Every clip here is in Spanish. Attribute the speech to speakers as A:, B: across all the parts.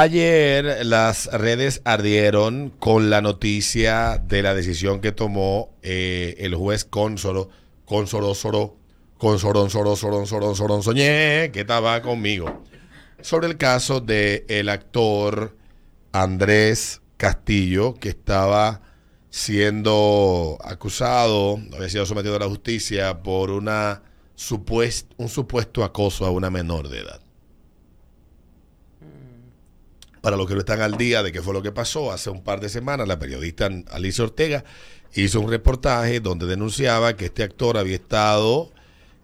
A: Ayer las redes ardieron con la noticia de la decisión que tomó eh, el juez Consoro, Consoro, Soro, Sorón, Sorón, Sorón, Soñé, que estaba conmigo, sobre el caso de el actor Andrés Castillo, que estaba siendo acusado, había sido sometido a la justicia por una un supuesto acoso a una menor de edad para los que no están al día de qué fue lo que pasó, hace un par de semanas la periodista Alicia Ortega hizo un reportaje donde denunciaba que este actor había estado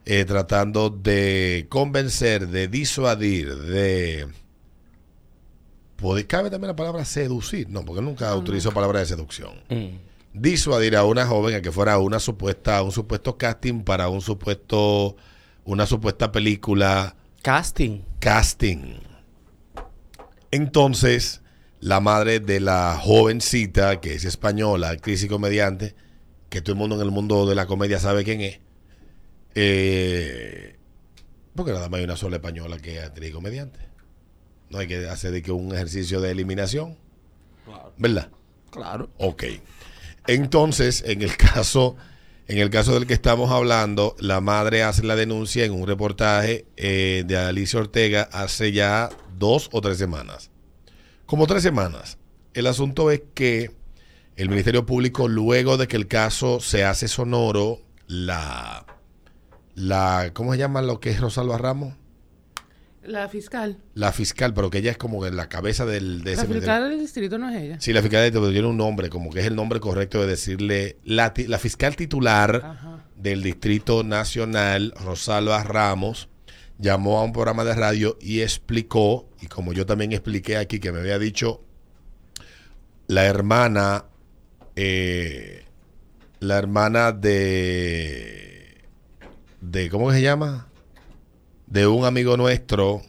A: eh, tratando de convencer, de disuadir, de... ¿Cabe también la palabra seducir? No, porque nunca utilizó palabra de seducción. Mm. Disuadir a una joven a que fuera una supuesta, un supuesto casting para un supuesto, una supuesta película.
B: Casting.
A: Casting entonces, la madre de la jovencita, que es española, actriz y comediante, que todo el mundo en el mundo de la comedia sabe quién es, eh, porque nada más hay una sola española que es actriz y comediante. No hay que hacer de que un ejercicio de eliminación. ¿Verdad?
B: Claro.
A: Ok. Entonces, en el caso, en el caso del que estamos hablando, la madre hace la denuncia en un reportaje eh, de Alicia Ortega hace ya dos o tres semanas. Como tres semanas. El asunto es que el Ministerio Público, luego de que el caso se hace sonoro, la, la ¿cómo se llama lo que es Rosalba Ramos?
C: La fiscal.
A: La fiscal, pero que ella es como en la cabeza del...
C: De la fiscal del distrito no es ella.
A: Sí, la fiscal del distrito tiene un nombre, como que es el nombre correcto de decirle... La, la fiscal titular del Distrito Nacional, Rosalba Ramos, llamó a un programa de radio y explicó, y como yo también expliqué aquí, que me había dicho la hermana, eh, la hermana de, de, ¿cómo se llama? De un amigo nuestro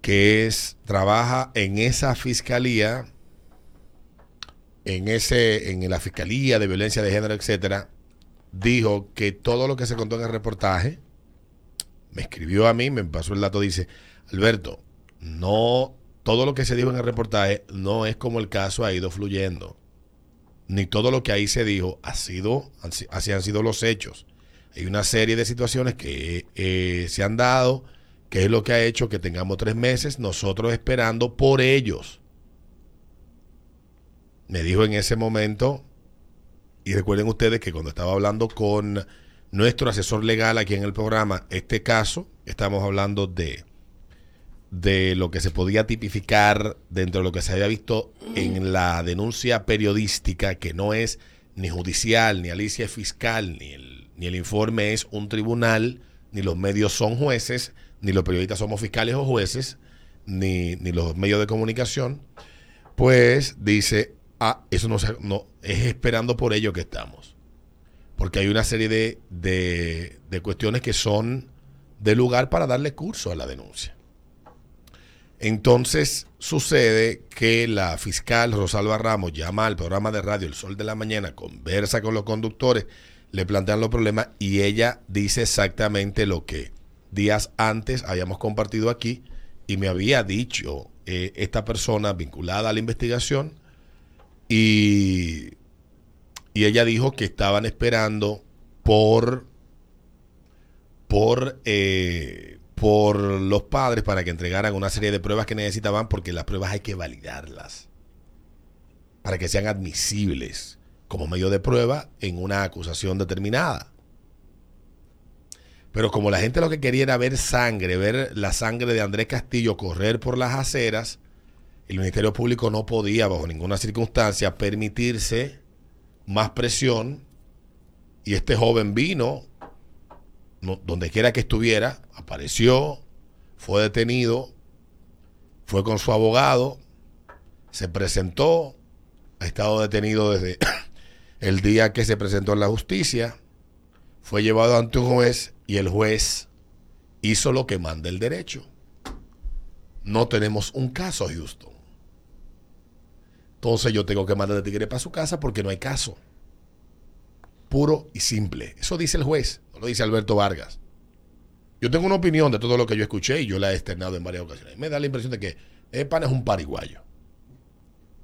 A: que es, trabaja en esa fiscalía, en ese, en la fiscalía de violencia de género, etcétera, dijo que todo lo que se contó en el reportaje, me escribió a mí, me pasó el dato, dice, Alberto, no, todo lo que se dijo en el reportaje no es como el caso ha ido fluyendo. Ni todo lo que ahí se dijo ha sido, así han sido los hechos. Hay una serie de situaciones que eh, se han dado, que es lo que ha hecho que tengamos tres meses nosotros esperando por ellos. Me dijo en ese momento, y recuerden ustedes que cuando estaba hablando con nuestro asesor legal aquí en el programa este caso. Estamos hablando de, de lo que se podía tipificar dentro de lo que se había visto en la denuncia periodística, que no es ni judicial, ni alicia fiscal, ni el, ni el informe es un tribunal, ni los medios son jueces, ni los periodistas somos fiscales o jueces, ni, ni los medios de comunicación. Pues dice, ah, eso no, no es esperando por ello que estamos porque hay una serie de, de, cuestiones que son de lugar para darle curso a la denuncia. Entonces sucede que la fiscal Rosalba Ramos llama al programa de radio El Sol de la Mañana, conversa con los conductores, le plantean los problemas y ella dice exactamente lo que días antes habíamos compartido aquí y me había dicho eh, esta persona vinculada a la investigación y y ella dijo que estaban esperando por por eh, por los padres para que entregaran una serie de pruebas que necesitaban porque las pruebas hay que validarlas para que sean admisibles como medio de prueba en una acusación determinada. Pero como la gente lo que quería era ver sangre, ver la sangre de Andrés Castillo correr por las aceras, el Ministerio Público no podía bajo ninguna circunstancia permitirse más presión y este joven vino, donde quiera que estuviera, apareció, fue detenido, fue con su abogado, se presentó, ha estado detenido desde el día que se presentó en la justicia, fue llevado ante un juez y el juez hizo lo que manda el derecho. No tenemos un caso, Houston. Entonces yo tengo que mandar a Tigre para su casa porque no hay caso. Puro y simple. Eso dice el juez, no lo dice Alberto Vargas. Yo tengo una opinión de todo lo que yo escuché y yo la he externado en varias ocasiones. Me da la impresión de que El es un pariguayo.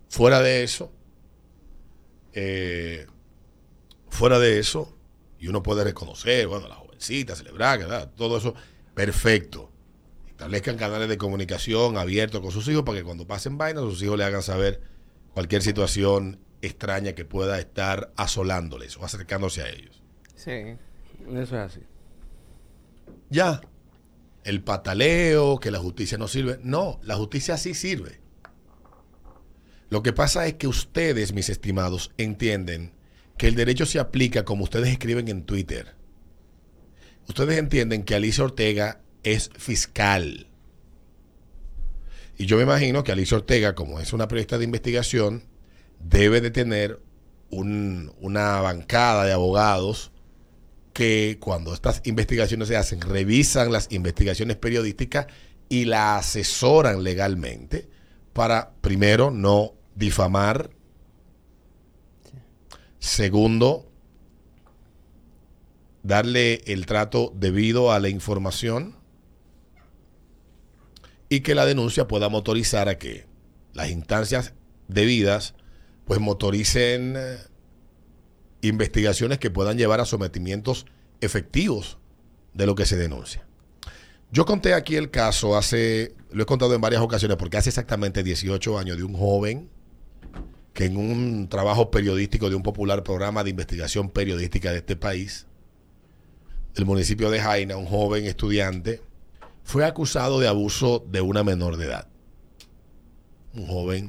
A: Fuera de eso, eh, fuera de eso, y uno puede reconocer, bueno, la jovencita, celebrar, ¿verdad? todo eso, perfecto. Establezcan canales de comunicación abiertos con sus hijos para que cuando pasen vainas, sus hijos le hagan saber cualquier situación extraña que pueda estar asolándoles o acercándose a ellos.
B: Sí, eso es así.
A: Ya. El pataleo, que la justicia no sirve. No, la justicia sí sirve. Lo que pasa es que ustedes, mis estimados, entienden que el derecho se aplica como ustedes escriben en Twitter. Ustedes entienden que Alicia Ortega es fiscal. Y yo me imagino que Alicia Ortega, como es una periodista de investigación, debe de tener una bancada de abogados que cuando estas investigaciones se hacen, revisan las investigaciones periodísticas y la asesoran legalmente para, primero, no difamar, segundo, darle el trato debido a la información y que la denuncia pueda motorizar a que las instancias debidas pues motoricen eh, investigaciones que puedan llevar a sometimientos efectivos de lo que se denuncia. Yo conté aquí el caso hace, lo he contado en varias ocasiones, porque hace exactamente 18 años de un joven que en un trabajo periodístico de un popular programa de investigación periodística de este país, del municipio de Jaina, un joven estudiante, fue acusado de abuso de una menor de edad. Un joven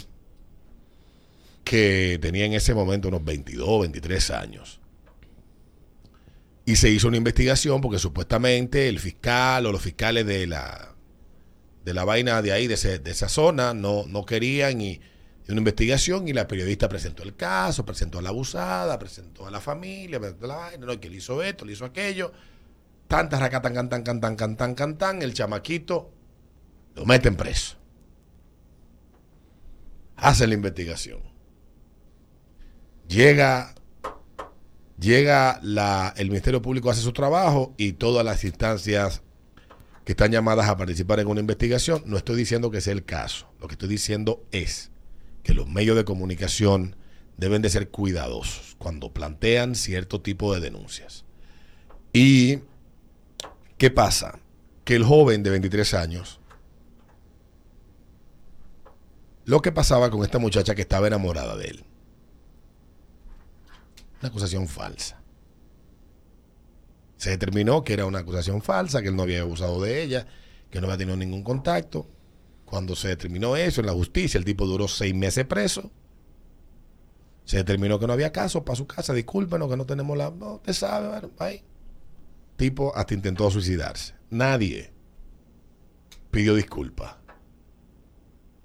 A: que tenía en ese momento unos 22, 23 años. Y se hizo una investigación porque supuestamente el fiscal o los fiscales de la, de la vaina de ahí, de, esa zona, no, no querían y, una investigación y la periodista presentó el caso, presentó a la abusada, presentó a la familia, presentó la vaina, no, que le hizo esto, le hizo aquello. Tantas racatan, cantan, cantan, cantan, cantan, el chamaquito lo meten preso. Hace la investigación Llega, llega la, el Ministerio Público, hace su trabajo y todas las instancias que están llamadas a participar en una investigación, no estoy diciendo que sea el caso. Lo que estoy diciendo es que los medios de comunicación deben de ser cuidadosos cuando plantean cierto tipo de denuncias. ¿Y qué pasa? Que el joven de 23 años, lo que pasaba con esta muchacha que estaba enamorada de él, una acusación falsa. Se determinó que era una acusación falsa, que él no había abusado de ella, que no había tenido ningún contacto. Cuando se determinó eso en la justicia, el tipo duró seis meses preso. Se determinó que no había caso para su casa. Discúlpenos que no tenemos la. No, usted sabe, bueno, ahí. Tipo hasta intentó suicidarse. Nadie pidió disculpas.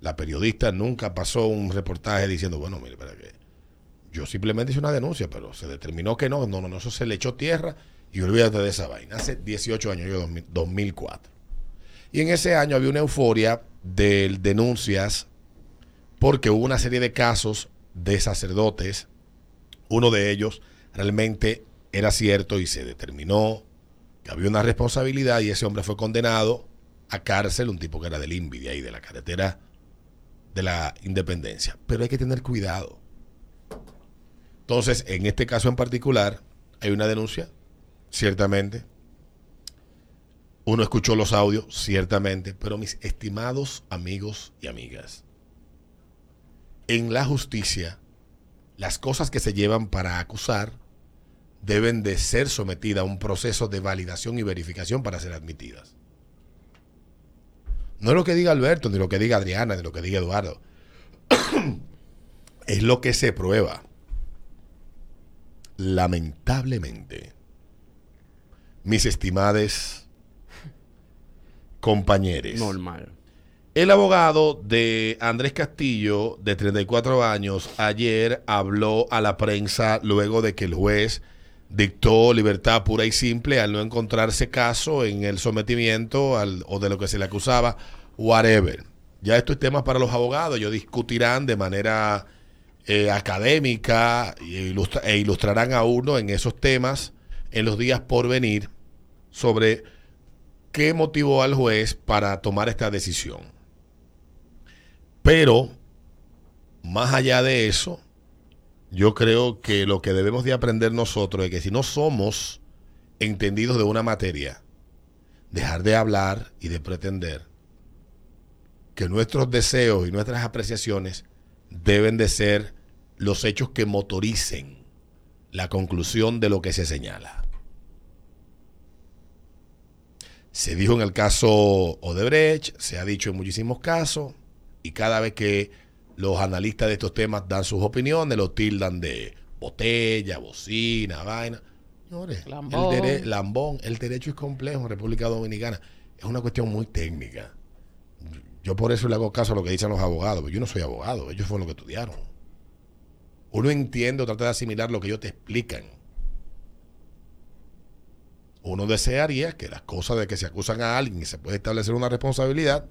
A: La periodista nunca pasó un reportaje diciendo, bueno, mire, para que yo simplemente hice una denuncia, pero se determinó que no, no, no, eso se le echó tierra y olvídate de esa vaina. Hace 18 años, yo 2004. Y en ese año había una euforia de denuncias porque hubo una serie de casos de sacerdotes. Uno de ellos realmente era cierto y se determinó que había una responsabilidad y ese hombre fue condenado a cárcel, un tipo que era del INVI, de ahí, de la carretera de la independencia. Pero hay que tener cuidado entonces, en este caso en particular, hay una denuncia, ciertamente. Uno escuchó los audios, ciertamente, pero mis estimados amigos y amigas, en la justicia, las cosas que se llevan para acusar deben de ser sometidas a un proceso de validación y verificación para ser admitidas. No es lo que diga Alberto, ni lo que diga Adriana, ni lo que diga Eduardo. es lo que se prueba lamentablemente, mis estimados compañeros.
B: Normal.
A: El abogado de Andrés Castillo, de 34 años, ayer habló a la prensa luego de que el juez dictó libertad pura y simple al no encontrarse caso en el sometimiento o de lo que se le acusaba, whatever. Ya esto es tema para los abogados, ellos discutirán de manera eh, académica e, ilustrarán a uno en esos temas en los días por venir sobre qué motivó al juez para tomar esta decisión. Pero, más allá de eso, yo creo que lo que debemos de aprender nosotros es que si no somos entendidos de una materia, dejar de hablar y de pretender que nuestros deseos y nuestras apreciaciones deben de ser los hechos que motoricen la conclusión de lo que se señala. Se dijo en el caso Odebrecht, se ha dicho en muchísimos casos, y cada vez que los analistas de estos temas dan sus opiniones, lo tildan de botella, bocina, vaina. Señores,
C: Lambón.
A: El, dere- lambón, el derecho es complejo en República Dominicana. Es una cuestión muy técnica. Yo por eso le hago caso a lo que dicen los abogados. Yo no soy abogado, ellos fueron los que estudiaron. Uno entiende o trata de asimilar lo que ellos te explican. Uno desearía que las cosas de que se acusan a alguien y se puede establecer una responsabilidad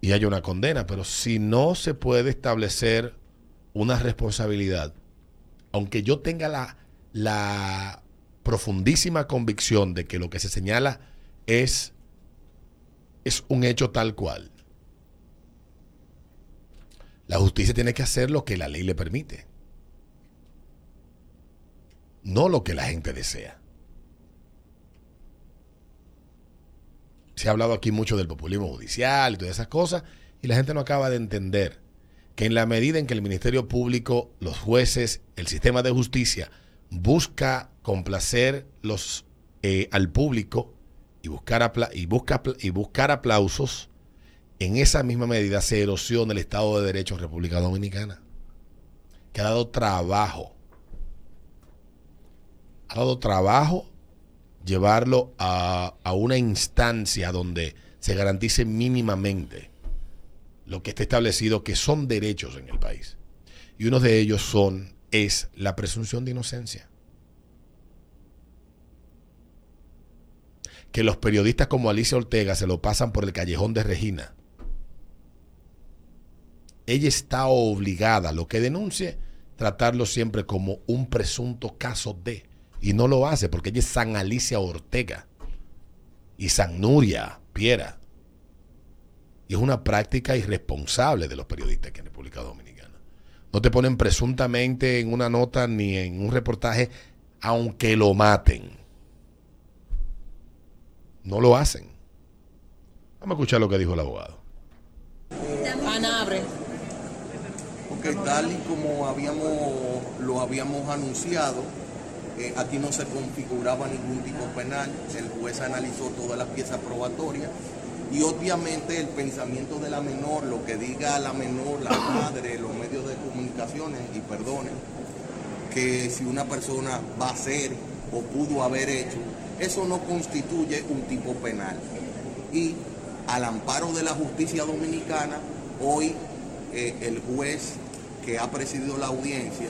A: y haya una condena, pero si no se puede establecer una responsabilidad, aunque yo tenga la, la profundísima convicción de que lo que se señala es, es un hecho tal cual, la justicia tiene que hacer lo que la ley le permite, no lo que la gente desea. Se ha hablado aquí mucho del populismo judicial y todas esas cosas, y la gente no acaba de entender que en la medida en que el Ministerio Público, los jueces, el sistema de justicia busca complacer los, eh, al público y buscar, y, busca, y buscar aplausos, en esa misma medida se erosiona el Estado de Derecho en República Dominicana, que ha dado trabajo, ha dado trabajo llevarlo a, a una instancia donde se garantice mínimamente lo que está establecido que son derechos en el país. Y uno de ellos son, es la presunción de inocencia. Que los periodistas como Alicia Ortega se lo pasan por el callejón de Regina. Ella está obligada, lo que denuncie, tratarlo siempre como un presunto caso de. Y no lo hace porque ella es San Alicia Ortega y San Nuria Piera. Y es una práctica irresponsable de los periodistas aquí en República Dominicana. No te ponen presuntamente en una nota ni en un reportaje, aunque lo maten. No lo hacen. Vamos a escuchar lo que dijo el abogado.
D: Porque tal y como habíamos, lo habíamos anunciado, eh, aquí no se configuraba ningún tipo penal, el juez analizó todas las piezas probatorias y obviamente el pensamiento de la menor, lo que diga la menor, la madre, los medios de comunicaciones, y perdonen, que si una persona va a hacer o pudo haber hecho, eso no constituye un tipo penal. Y al amparo de la justicia dominicana, hoy eh, el juez que ha presidido la audiencia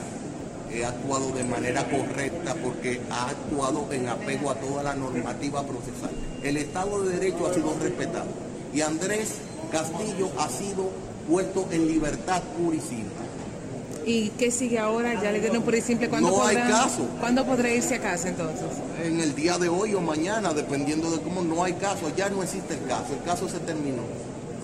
D: ha actuado de manera correcta porque ha actuado en apego a toda la normativa procesal. El Estado de Derecho ha sido respetado y Andrés Castillo ha sido puesto en libertad pura y simple.
E: ¿Y qué sigue ahora? Ya le dieron por simple. ¿Cuándo
D: No hay caso.
E: ¿Cuándo podrá irse a casa entonces?
D: En el día de hoy o mañana, dependiendo de cómo no hay caso, ya no existe el caso, el caso se terminó.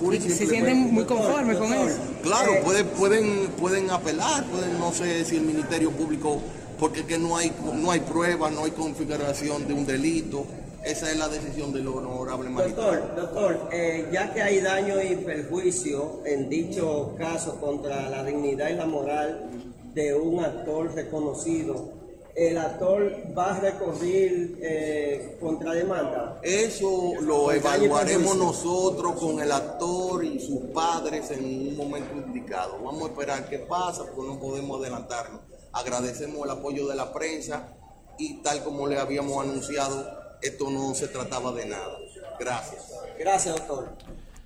D: Y
E: ¿Se sienten muy conformes con eso?
D: Claro, puede- pueden, pueden apelar, pueden, no sé si el Ministerio Público, porque es que no hay, no hay pruebas, no hay configuración de un delito. Esa es la decisión del honorable magistrado.
F: Doctor, doctor, eh, ya que hay daño y perjuicio en dicho caso contra la dignidad y la moral de un actor reconocido, ¿el actor va a recurrir eh, contra demanda?
D: Eso lo evaluaremos nosotros con el actor y sus padres en un momento indicado. Vamos a esperar qué pasa, porque no podemos adelantarnos. Agradecemos el apoyo de la prensa y tal como le habíamos anunciado, esto no se trataba de nada. Gracias.
F: Gracias, doctor.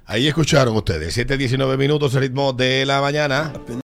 A: Ahí escucharon ustedes, 7.19 minutos, el ritmo de la mañana.